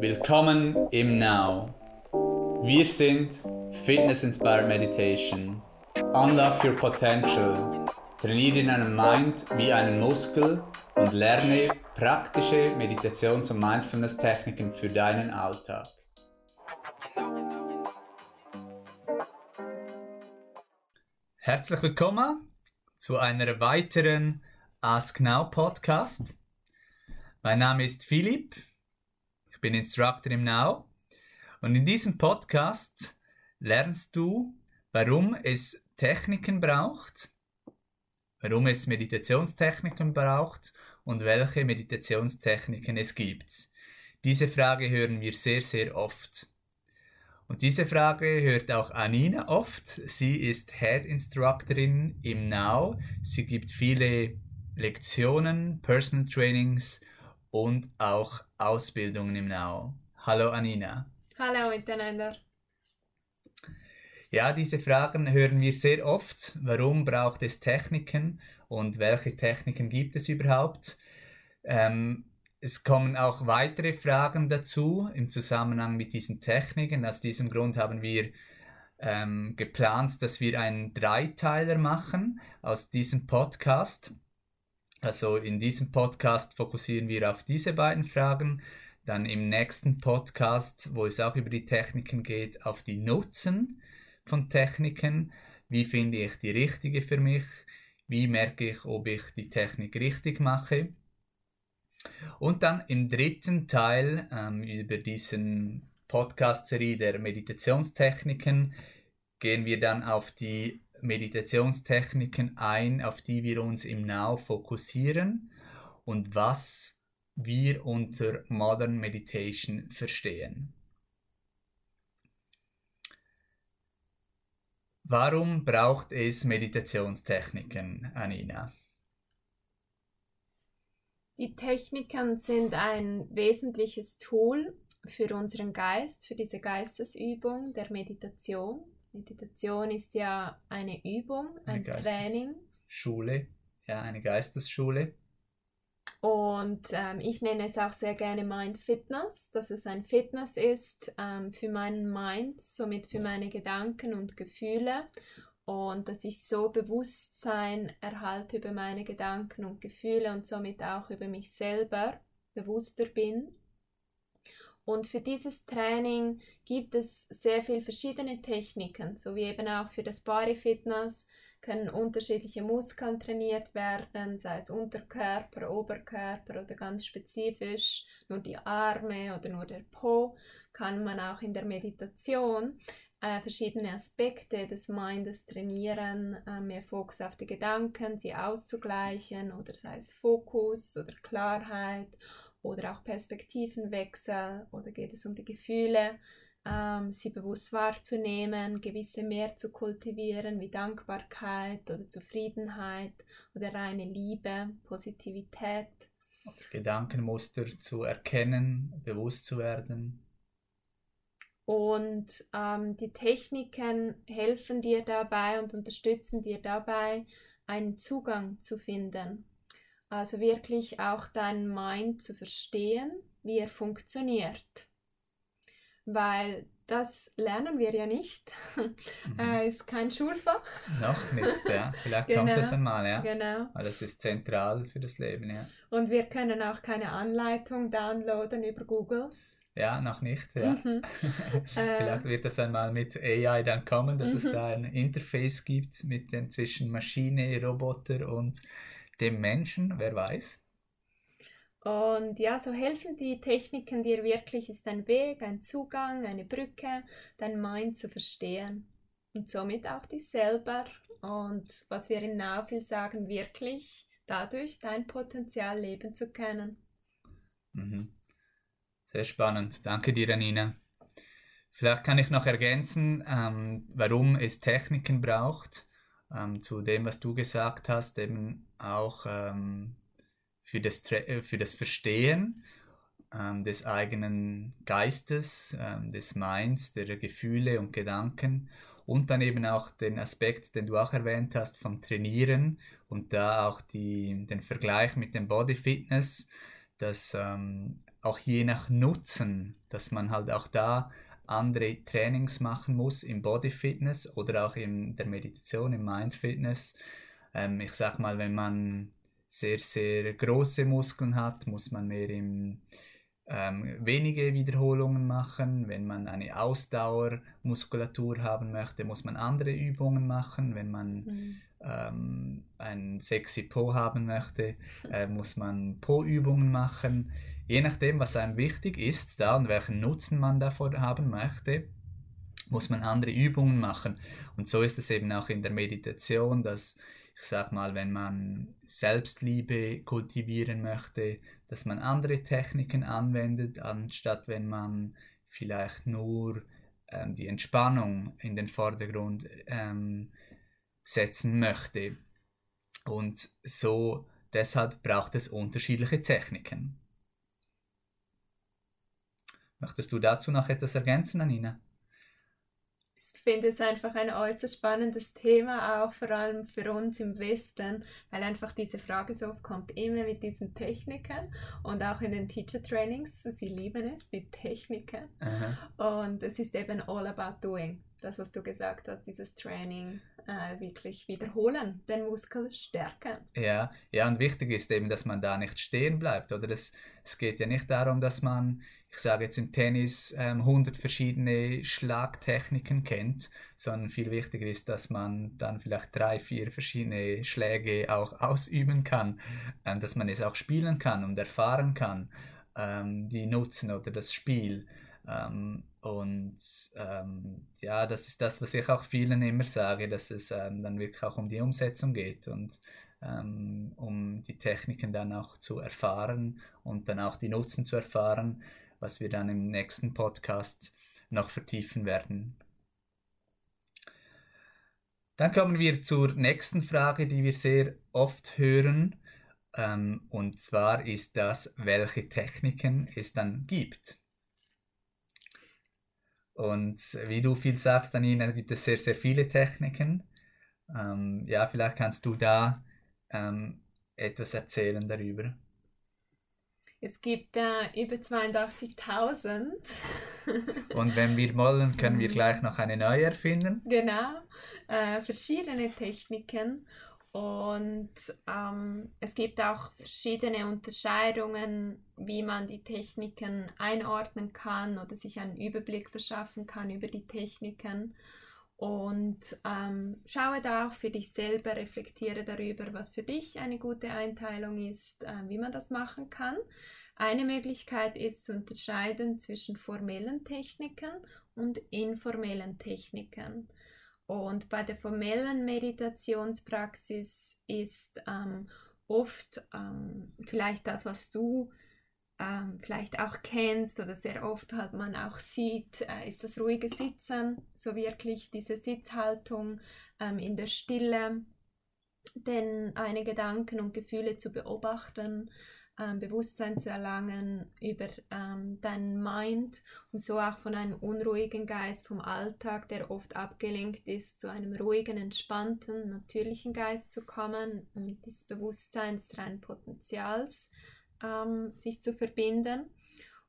Willkommen im Now. Wir sind Fitness Inspired Meditation. Unlock your potential. Trainiere deinen Mind wie einen Muskel und lerne praktische Meditations- und Mindfulness-Techniken für deinen Alltag. Herzlich willkommen zu einer weiteren Ask Now Podcast. Mein Name ist Philipp, ich bin Instructor im Now und in diesem Podcast lernst du, warum es Techniken braucht, warum es Meditationstechniken braucht und welche Meditationstechniken es gibt. Diese Frage hören wir sehr, sehr oft. Und diese Frage hört auch Anina oft. Sie ist Head Instructorin im Now. Sie gibt viele Lektionen, Personal Trainings und auch Ausbildungen im Now. Hallo Anina. Hallo miteinander. Ja, diese Fragen hören wir sehr oft. Warum braucht es Techniken und welche Techniken gibt es überhaupt? Ähm, es kommen auch weitere Fragen dazu im Zusammenhang mit diesen Techniken. Aus diesem Grund haben wir ähm, geplant, dass wir einen Dreiteiler machen aus diesem Podcast. Also in diesem Podcast fokussieren wir auf diese beiden Fragen. Dann im nächsten Podcast, wo es auch über die Techniken geht, auf die Nutzen von Techniken. Wie finde ich die richtige für mich? Wie merke ich, ob ich die Technik richtig mache? Und dann im dritten Teil ähm, über diesen Podcast-Serie der Meditationstechniken gehen wir dann auf die Meditationstechniken ein, auf die wir uns im Now fokussieren und was wir unter Modern Meditation verstehen. Warum braucht es Meditationstechniken, Anina? Die Techniken sind ein wesentliches Tool für unseren Geist, für diese Geistesübung der Meditation. Meditation ist ja eine Übung, ein Eine Training. Schule, ja, eine Geistesschule. Und ähm, ich nenne es auch sehr gerne Mind Fitness, dass es ein Fitness ist ähm, für meinen Mind, somit für meine Gedanken und Gefühle. Und dass ich so Bewusstsein erhalte über meine Gedanken und Gefühle und somit auch über mich selber bewusster bin. Und für dieses Training gibt es sehr viele verschiedene Techniken, so wie eben auch für das Body Fitness können unterschiedliche Muskeln trainiert werden, sei es Unterkörper, Oberkörper oder ganz spezifisch nur die Arme oder nur der Po, kann man auch in der Meditation äh, verschiedene Aspekte des Mindes trainieren, äh, mehr Fokus auf die Gedanken, sie auszugleichen oder sei es Fokus oder Klarheit oder auch Perspektivenwechsel oder geht es um die Gefühle, ähm, sie bewusst wahrzunehmen, gewisse mehr zu kultivieren wie Dankbarkeit oder Zufriedenheit oder reine Liebe, Positivität. Gedankenmuster zu erkennen, bewusst zu werden. Und ähm, die Techniken helfen dir dabei und unterstützen dir dabei, einen Zugang zu finden. Also wirklich auch deinen Mind zu verstehen, wie er funktioniert. Weil das lernen wir ja nicht. Mhm. äh, ist kein Schulfach. Noch nicht, ja. Vielleicht Genau. kommt das einmal, ja. Genau. Weil das ist zentral für das Leben, ja. Und wir können auch keine Anleitung downloaden über Google. Ja, noch nicht, ja. Mhm. Äh, Vielleicht wird das einmal mit AI dann kommen, dass es Mhm. da ein Interface gibt mit den zwischen Maschine, Roboter und dem Menschen, wer weiß. Und ja, so helfen die Techniken dir wirklich, ist ein Weg, ein Zugang, eine Brücke, dein Mind zu verstehen. Und somit auch dich selber. Und was wir Now viel sagen, wirklich dadurch dein Potenzial leben zu können. Mhm. Sehr spannend. Danke dir, Anina. Vielleicht kann ich noch ergänzen, ähm, warum es Techniken braucht. Ähm, zu dem, was du gesagt hast, eben auch ähm, für, das, äh, für das Verstehen ähm, des eigenen Geistes, ähm, des Minds, der Gefühle und Gedanken und dann eben auch den Aspekt, den du auch erwähnt hast, vom Trainieren und da auch die, den Vergleich mit dem Body Fitness, dass ähm, auch je nach Nutzen, dass man halt auch da andere Trainings machen muss im Body Fitness oder auch in der Meditation, im Mind Fitness. Ähm, ich sag mal, wenn man sehr, sehr große Muskeln hat, muss man mehr im ähm, wenige Wiederholungen machen. Wenn man eine Ausdauermuskulatur haben möchte, muss man andere Übungen machen. Wenn man mhm. ähm, ein sexy Po haben möchte, äh, muss man Po-Übungen machen. Je nachdem, was einem wichtig ist da und welchen Nutzen man davon haben möchte, muss man andere Übungen machen. Und so ist es eben auch in der Meditation, dass ich sag mal, wenn man Selbstliebe kultivieren möchte, dass man andere Techniken anwendet, anstatt wenn man vielleicht nur ähm, die Entspannung in den Vordergrund ähm, setzen möchte. Und so deshalb braucht es unterschiedliche Techniken. Möchtest du dazu noch etwas ergänzen, Anina? finde es einfach ein äußerst spannendes Thema, auch vor allem für uns im Westen, weil einfach diese Frage so oft kommt, immer mit diesen Techniken und auch in den Teacher Trainings, sie lieben es, die Techniken. Aha. Und es ist eben all about doing das, was du gesagt hast, dieses Training äh, wirklich wiederholen, den Muskel stärken. Ja, ja, und wichtig ist eben, dass man da nicht stehen bleibt. Oder es, es geht ja nicht darum, dass man, ich sage jetzt im Tennis, ähm, 100 verschiedene Schlagtechniken kennt, sondern viel wichtiger ist, dass man dann vielleicht drei, vier verschiedene Schläge auch ausüben kann, ähm, dass man es auch spielen kann und erfahren kann, ähm, die Nutzen oder das Spiel. Und ähm, ja, das ist das, was ich auch vielen immer sage, dass es ähm, dann wirklich auch um die Umsetzung geht und ähm, um die Techniken dann auch zu erfahren und dann auch die Nutzen zu erfahren, was wir dann im nächsten Podcast noch vertiefen werden. Dann kommen wir zur nächsten Frage, die wir sehr oft hören. Ähm, und zwar ist das, welche Techniken es dann gibt. Und wie du viel sagst, Anina, gibt es sehr, sehr viele Techniken. Ähm, ja, vielleicht kannst du da ähm, etwas erzählen darüber. Es gibt äh, über 82.000. Und wenn wir wollen, können wir gleich noch eine neue erfinden. Genau, äh, verschiedene Techniken. Und ähm, es gibt auch verschiedene Unterscheidungen, wie man die Techniken einordnen kann oder sich einen Überblick verschaffen kann über die Techniken. Und ähm, schaue da auch für dich selber, reflektiere darüber, was für dich eine gute Einteilung ist, äh, wie man das machen kann. Eine Möglichkeit ist zu unterscheiden zwischen formellen Techniken und informellen Techniken. Und bei der formellen Meditationspraxis ist ähm, oft ähm, vielleicht das, was du ähm, vielleicht auch kennst oder sehr oft halt man auch sieht, äh, ist das ruhige Sitzen, so wirklich diese Sitzhaltung ähm, in der Stille, denn eine Gedanken und Gefühle zu beobachten, ähm, Bewusstsein zu erlangen über ähm, deinen Mind und so auch von einem unruhigen Geist vom Alltag, der oft abgelenkt ist, zu einem ruhigen, entspannten, natürlichen Geist zu kommen mit dieses Bewusstsein des reinen Potenzials ähm, sich zu verbinden.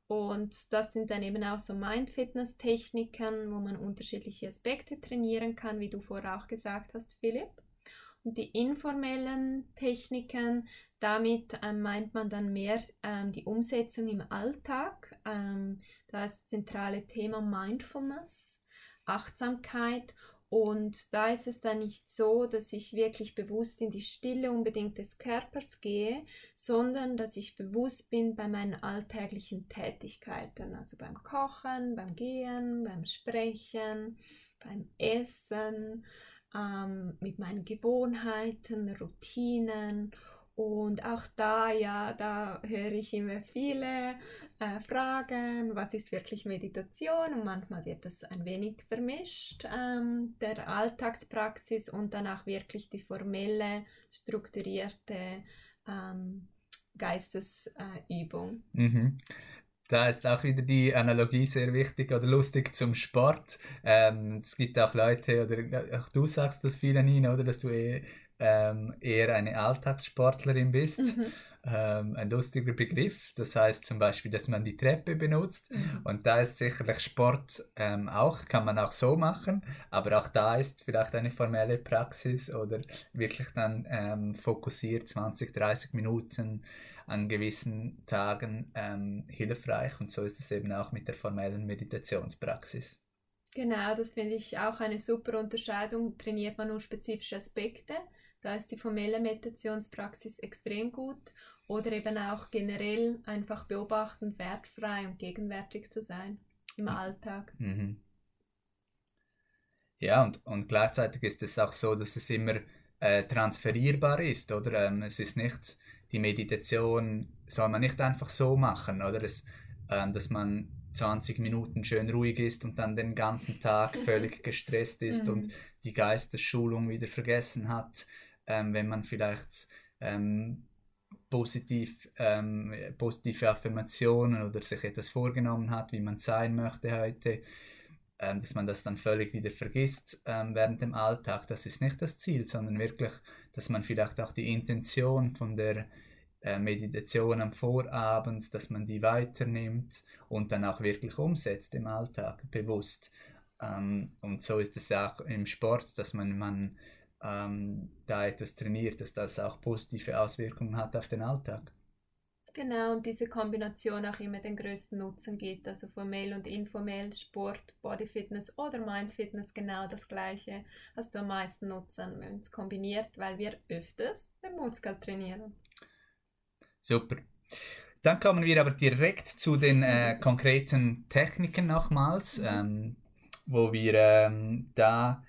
Und das sind dann eben auch so Mind-Fitness-Techniken, wo man unterschiedliche Aspekte trainieren kann, wie du vorher auch gesagt hast, Philipp. Die informellen Techniken, damit ähm, meint man dann mehr ähm, die Umsetzung im Alltag. Ähm, das zentrale Thema Mindfulness, Achtsamkeit. Und da ist es dann nicht so, dass ich wirklich bewusst in die Stille unbedingt des Körpers gehe, sondern dass ich bewusst bin bei meinen alltäglichen Tätigkeiten, also beim Kochen, beim Gehen, beim Sprechen, beim Essen, ähm, mit meinen Gewohnheiten, Routinen. Und auch da, ja, da höre ich immer viele äh, Fragen, was ist wirklich Meditation? Und manchmal wird das ein wenig vermischt, ähm, der Alltagspraxis und dann auch wirklich die formelle, strukturierte ähm, Geistesübung. Äh, mhm. Da ist auch wieder die Analogie sehr wichtig oder lustig zum Sport. Ähm, es gibt auch Leute, oder auch du sagst das viele, Nina, oder dass du eh, ähm, eher eine Alltagssportlerin bist. Mhm. ähm, ein lustiger Begriff. Das heißt zum Beispiel, dass man die Treppe benutzt. Mhm. Und da ist sicherlich Sport ähm, auch, kann man auch so machen. Aber auch da ist vielleicht eine formelle Praxis oder wirklich dann ähm, fokussiert 20, 30 Minuten an gewissen Tagen ähm, hilfreich. Und so ist es eben auch mit der formellen Meditationspraxis. Genau, das finde ich auch eine super Unterscheidung. Trainiert man nur spezifische Aspekte, da ist die formelle Meditationspraxis extrem gut. Oder eben auch generell einfach beobachtend, wertfrei und gegenwärtig zu sein im Alltag. Mhm. Ja, und, und gleichzeitig ist es auch so, dass es immer äh, transferierbar ist, oder? Ähm, es ist nicht, die Meditation soll man nicht einfach so machen, oder? Es, ähm, dass man 20 Minuten schön ruhig ist und dann den ganzen Tag völlig gestresst ist mhm. und die Geistesschulung wieder vergessen hat, ähm, wenn man vielleicht ähm, positiv, ähm, positive Affirmationen oder sich etwas vorgenommen hat, wie man sein möchte heute, ähm, dass man das dann völlig wieder vergisst ähm, während dem Alltag. Das ist nicht das Ziel, sondern wirklich, dass man vielleicht auch die Intention von der äh, Meditation am Vorabend, dass man die weiternimmt und dann auch wirklich umsetzt im Alltag bewusst. Ähm, und so ist es auch im Sport, dass man, man ähm, da etwas trainiert, dass das auch positive Auswirkungen hat auf den Alltag. Genau, und diese Kombination auch immer den größten Nutzen gibt. Also formell und informell, Sport, Bodyfitness oder Mindfitness, genau das Gleiche. Hast du am meisten Nutzen, wenn es kombiniert, weil wir öfters den Muskel trainieren. Super. Dann kommen wir aber direkt zu den äh, konkreten Techniken nochmals, mhm. ähm, wo wir ähm, da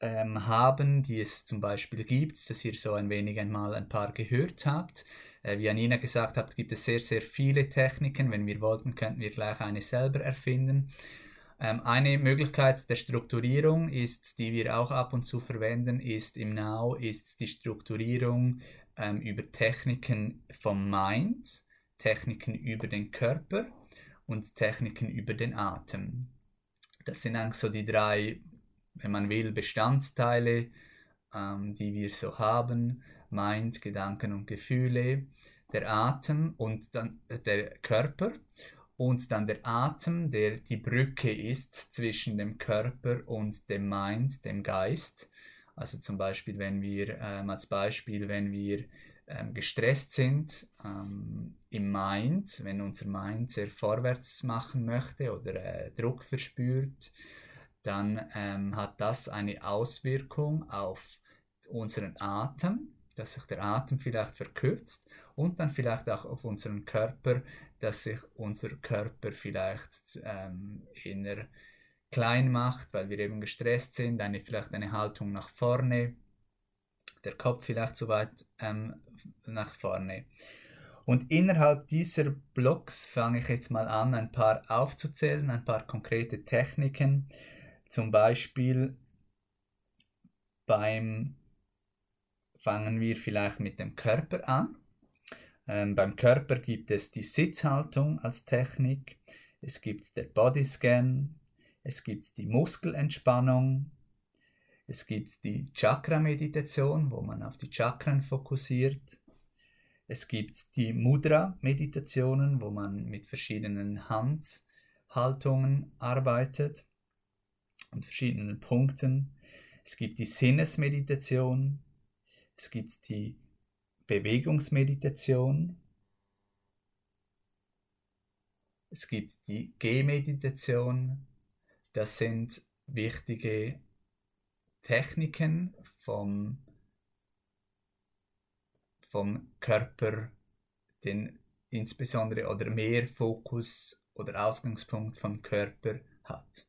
ähm, haben, die es zum Beispiel gibt, dass ihr so ein wenig einmal ein paar gehört habt. Äh, wie Anina gesagt hat, gibt es sehr, sehr viele Techniken. Wenn wir wollten, könnten wir gleich eine selber erfinden. Ähm, eine Möglichkeit der Strukturierung ist, die wir auch ab und zu verwenden, ist im Now, ist die Strukturierung ähm, über Techniken vom Mind, Techniken über den Körper und Techniken über den Atem. Das sind eigentlich so die drei wenn man will, Bestandteile, ähm, die wir so haben, Mind, Gedanken und Gefühle, der Atem und dann der Körper und dann der Atem, der die Brücke ist zwischen dem Körper und dem Mind, dem Geist. Also zum Beispiel, wenn wir, ähm, als Beispiel, wenn wir ähm, gestresst sind ähm, im Mind, wenn unser Mind sehr vorwärts machen möchte oder äh, Druck verspürt, dann ähm, hat das eine Auswirkung auf unseren Atem, dass sich der Atem vielleicht verkürzt und dann vielleicht auch auf unseren Körper, dass sich unser Körper vielleicht ähm, inner klein macht, weil wir eben gestresst sind, eine, vielleicht eine Haltung nach vorne, der Kopf vielleicht zu weit ähm, nach vorne. Und innerhalb dieser Blocks fange ich jetzt mal an, ein paar aufzuzählen, ein paar konkrete Techniken, zum Beispiel beim fangen wir vielleicht mit dem Körper an. Ähm, beim Körper gibt es die Sitzhaltung als Technik, es gibt der Bodyscan, es gibt die Muskelentspannung, es gibt die Chakra-Meditation, wo man auf die Chakren fokussiert. Es gibt die Mudra-Meditationen, wo man mit verschiedenen Handhaltungen arbeitet und verschiedenen Punkten. Es gibt die Sinnesmeditation, es gibt die Bewegungsmeditation, es gibt die Gehmeditation. Das sind wichtige Techniken vom, vom Körper, den insbesondere oder mehr Fokus oder Ausgangspunkt vom Körper hat.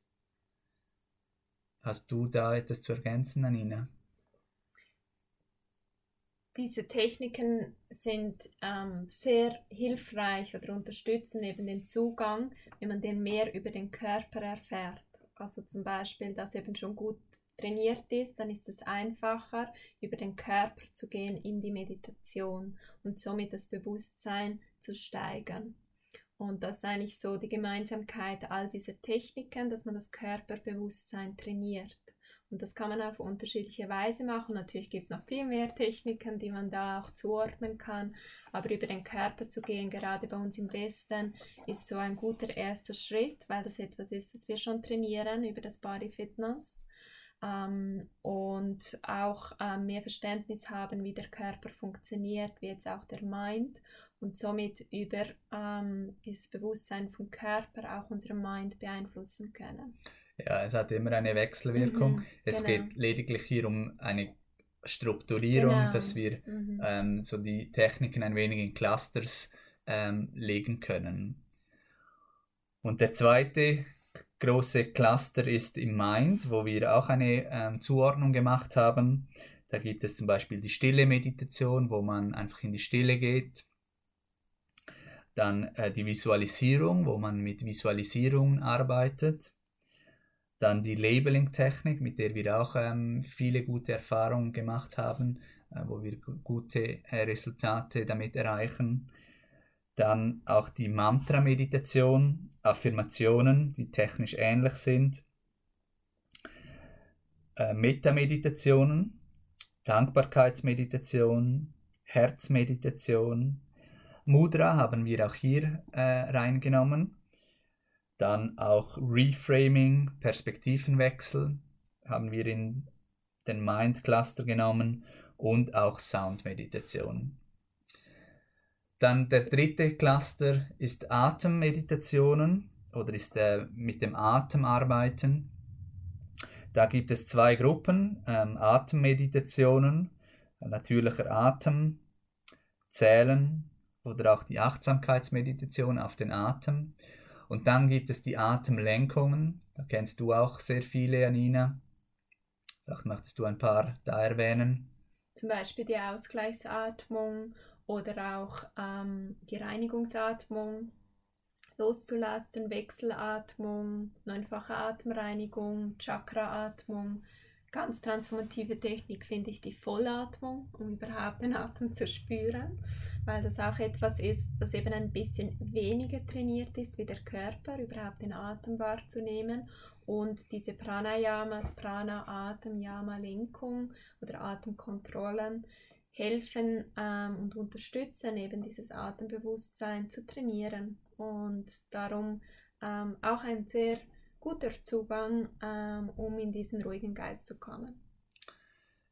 Hast du da etwas zu ergänzen, Anina? Diese Techniken sind ähm, sehr hilfreich oder unterstützen eben den Zugang, wenn man den mehr über den Körper erfährt. Also zum Beispiel, dass eben schon gut trainiert ist, dann ist es einfacher, über den Körper zu gehen in die Meditation und somit das Bewusstsein zu steigern. Und das ist eigentlich so die Gemeinsamkeit all dieser Techniken, dass man das Körperbewusstsein trainiert. Und das kann man auf unterschiedliche Weise machen. Natürlich gibt es noch viel mehr Techniken, die man da auch zuordnen kann. Aber über den Körper zu gehen, gerade bei uns im Westen, ist so ein guter erster Schritt, weil das etwas ist, das wir schon trainieren über das Body Fitness. Ähm, und auch ähm, mehr Verständnis haben, wie der Körper funktioniert, wie jetzt auch der Mind und somit über ähm, das Bewusstsein vom Körper auch unseren Mind beeinflussen können. Ja, es hat immer eine Wechselwirkung. Mhm, es genau. geht lediglich hier um eine Strukturierung, genau. dass wir mhm. ähm, so die Techniken ein wenig in Clusters ähm, legen können. Und der zweite große Cluster ist im Mind, wo wir auch eine ähm, Zuordnung gemacht haben. Da gibt es zum Beispiel die stille Meditation, wo man einfach in die Stille geht. Dann äh, die Visualisierung, wo man mit Visualisierung arbeitet. Dann die Labeling-Technik, mit der wir auch ähm, viele gute Erfahrungen gemacht haben, äh, wo wir gute äh, Resultate damit erreichen. Dann auch die Mantra-Meditation, Affirmationen, die technisch ähnlich sind. Äh, Metta-Meditationen, Dankbarkeitsmeditation, Herzmeditation. Mudra haben wir auch hier äh, reingenommen. Dann auch Reframing, Perspektivenwechsel haben wir in den Mind Cluster genommen und auch Soundmeditation. Dann der dritte Cluster ist Atemmeditationen oder ist äh, mit dem Atem arbeiten. Da gibt es zwei Gruppen, ähm, Atemmeditationen, natürlicher Atem, Zählen oder auch die Achtsamkeitsmeditation auf den Atem. Und dann gibt es die Atemlenkungen. Da kennst du auch sehr viele, Janina. Vielleicht möchtest du ein paar da erwähnen. Zum Beispiel die Ausgleichsatmung oder auch ähm, die Reinigungsatmung loszulassen, Wechselatmung, neunfache Atemreinigung, Chakraatmung. Ganz transformative Technik finde ich die Vollatmung, um überhaupt den Atem zu spüren, weil das auch etwas ist, das eben ein bisschen weniger trainiert ist wie der Körper, überhaupt den Atem wahrzunehmen. Und diese Pranayamas, Prana, Atem, Yama, Lenkung oder Atemkontrollen, helfen ähm, und unterstützen, eben dieses Atembewusstsein zu trainieren. Und darum ähm, auch ein sehr guter Zugang, ähm, um in diesen ruhigen Geist zu kommen.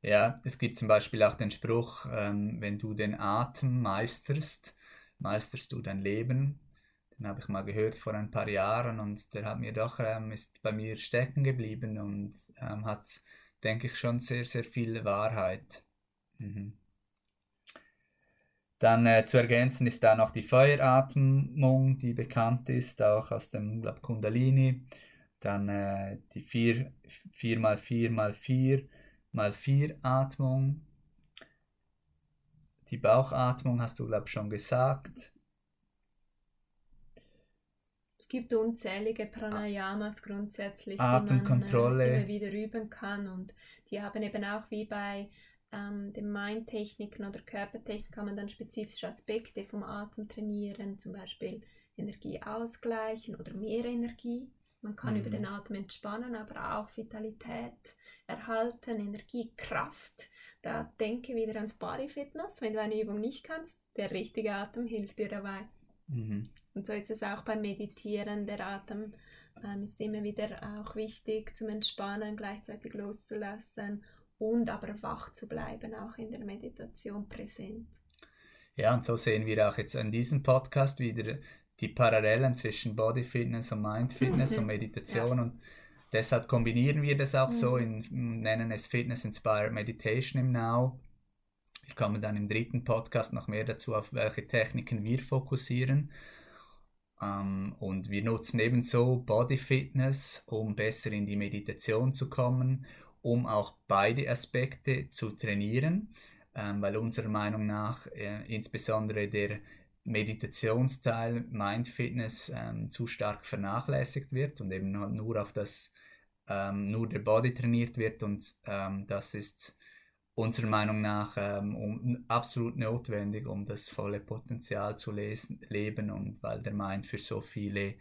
Ja, es gibt zum Beispiel auch den Spruch, ähm, wenn du den Atem meisterst, meisterst du dein Leben. Den habe ich mal gehört vor ein paar Jahren und der hat mir doch, ähm, ist bei mir stecken geblieben und ähm, hat, denke ich, schon sehr, sehr viel Wahrheit. Mhm. Dann äh, zu ergänzen ist da noch die Feueratmung, die bekannt ist, auch aus dem glaub, Kundalini. Dann äh, die 4, 4 mal 4 mal 4 mal 4 Atmung. Die Bauchatmung hast du, glaube ich, schon gesagt. Es gibt unzählige Pranayamas grundsätzlich, Atemkontrolle. die man äh, immer wieder üben kann und die haben eben auch wie bei ähm, den Mindtechniken oder Körpertechniken kann man dann spezifische Aspekte vom Atem trainieren, zum Beispiel Energie ausgleichen oder mehr Energie. Man kann mhm. über den Atem entspannen, aber auch Vitalität erhalten, Energie, Kraft. Da denke wieder ans Body Fitness. Wenn du eine Übung nicht kannst, der richtige Atem hilft dir dabei. Mhm. Und so ist es auch beim Meditieren. Der Atem ähm, ist immer wieder auch wichtig zum Entspannen, gleichzeitig loszulassen und aber wach zu bleiben, auch in der Meditation präsent. Ja, und so sehen wir auch jetzt an diesem Podcast wieder die Parallelen zwischen Body Fitness und Mind Fitness mhm. und Meditation ja. und deshalb kombinieren wir das auch mhm. so, in, nennen es Fitness Inspired Meditation im Now. Wir kommen dann im dritten Podcast noch mehr dazu, auf welche Techniken wir fokussieren. Ähm, und wir nutzen ebenso Body Fitness, um besser in die Meditation zu kommen um auch beide Aspekte zu trainieren, ähm, weil unserer Meinung nach äh, insbesondere der Meditationsteil Mind Fitness ähm, zu stark vernachlässigt wird und eben nur auf das ähm, nur der Body trainiert wird und ähm, das ist unserer Meinung nach ähm, um, absolut notwendig, um das volle Potenzial zu lesen, leben und weil der Mind für so viele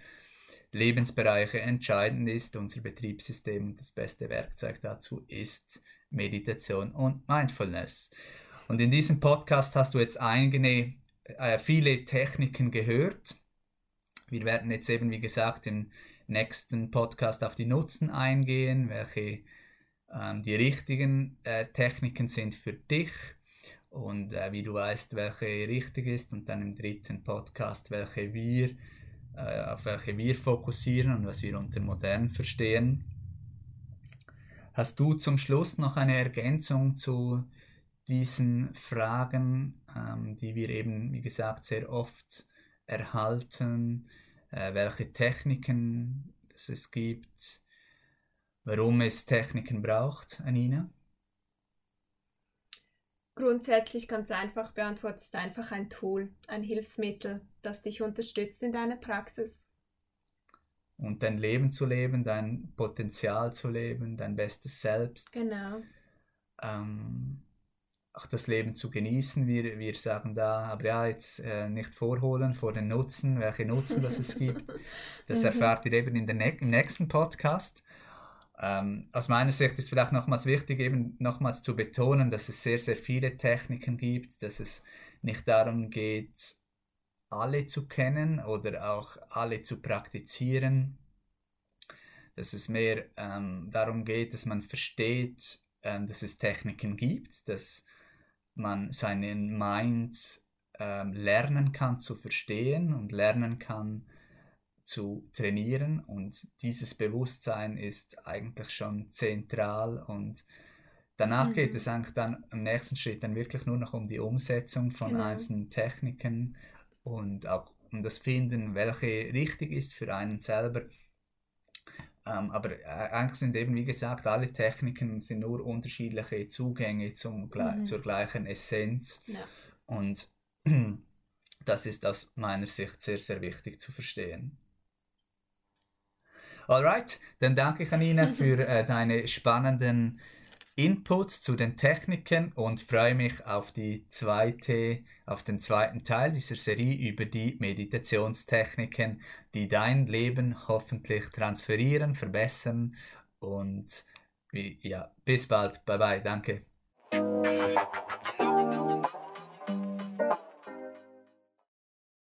Lebensbereiche entscheidend ist. Unser Betriebssystem, das beste Werkzeug dazu ist Meditation und Mindfulness. Und in diesem Podcast hast du jetzt eigene, äh, viele Techniken gehört. Wir werden jetzt eben, wie gesagt, im nächsten Podcast auf die Nutzen eingehen, welche ähm, die richtigen äh, Techniken sind für dich und äh, wie du weißt, welche richtig ist und dann im dritten Podcast, welche wir, äh, auf welche wir fokussieren und was wir unter modern verstehen. Hast du zum Schluss noch eine Ergänzung zu diesen Fragen, ähm, die wir eben, wie gesagt, sehr oft erhalten, äh, welche Techniken es gibt, warum es Techniken braucht, Anina? Grundsätzlich ganz einfach beantwortet, einfach ein Tool, ein Hilfsmittel, das dich unterstützt in deiner Praxis. Und dein Leben zu leben, dein Potenzial zu leben, dein bestes Selbst. Genau. Ähm, auch das Leben zu genießen. Wir, wir sagen da, aber ja, jetzt äh, nicht vorholen vor den Nutzen, welche Nutzen das es gibt. Das mhm. erfahrt ihr eben in der ne im nächsten Podcast. Ähm, aus meiner Sicht ist vielleicht nochmals wichtig, eben nochmals zu betonen, dass es sehr, sehr viele Techniken gibt, dass es nicht darum geht, alle zu kennen oder auch alle zu praktizieren, dass es mehr ähm, darum geht, dass man versteht, ähm, dass es Techniken gibt, dass man seinen Mind ähm, lernen kann zu verstehen und lernen kann, zu trainieren und dieses Bewusstsein ist eigentlich schon zentral und danach mhm. geht es eigentlich dann im nächsten Schritt dann wirklich nur noch um die Umsetzung von genau. einzelnen Techniken und auch um das Finden, welche richtig ist für einen selber. Ähm, aber äh, eigentlich sind eben, wie gesagt, alle Techniken sind nur unterschiedliche Zugänge zum, mhm. zur gleichen Essenz. Ja. Und das ist aus meiner Sicht sehr, sehr wichtig zu verstehen. Alright, dann danke ich Anina für äh, deine spannenden Inputs zu den Techniken und freue mich auf die zweite, auf den zweiten Teil dieser Serie über die Meditationstechniken, die dein Leben hoffentlich transferieren, verbessern und ja, bis bald. Bye bye, danke.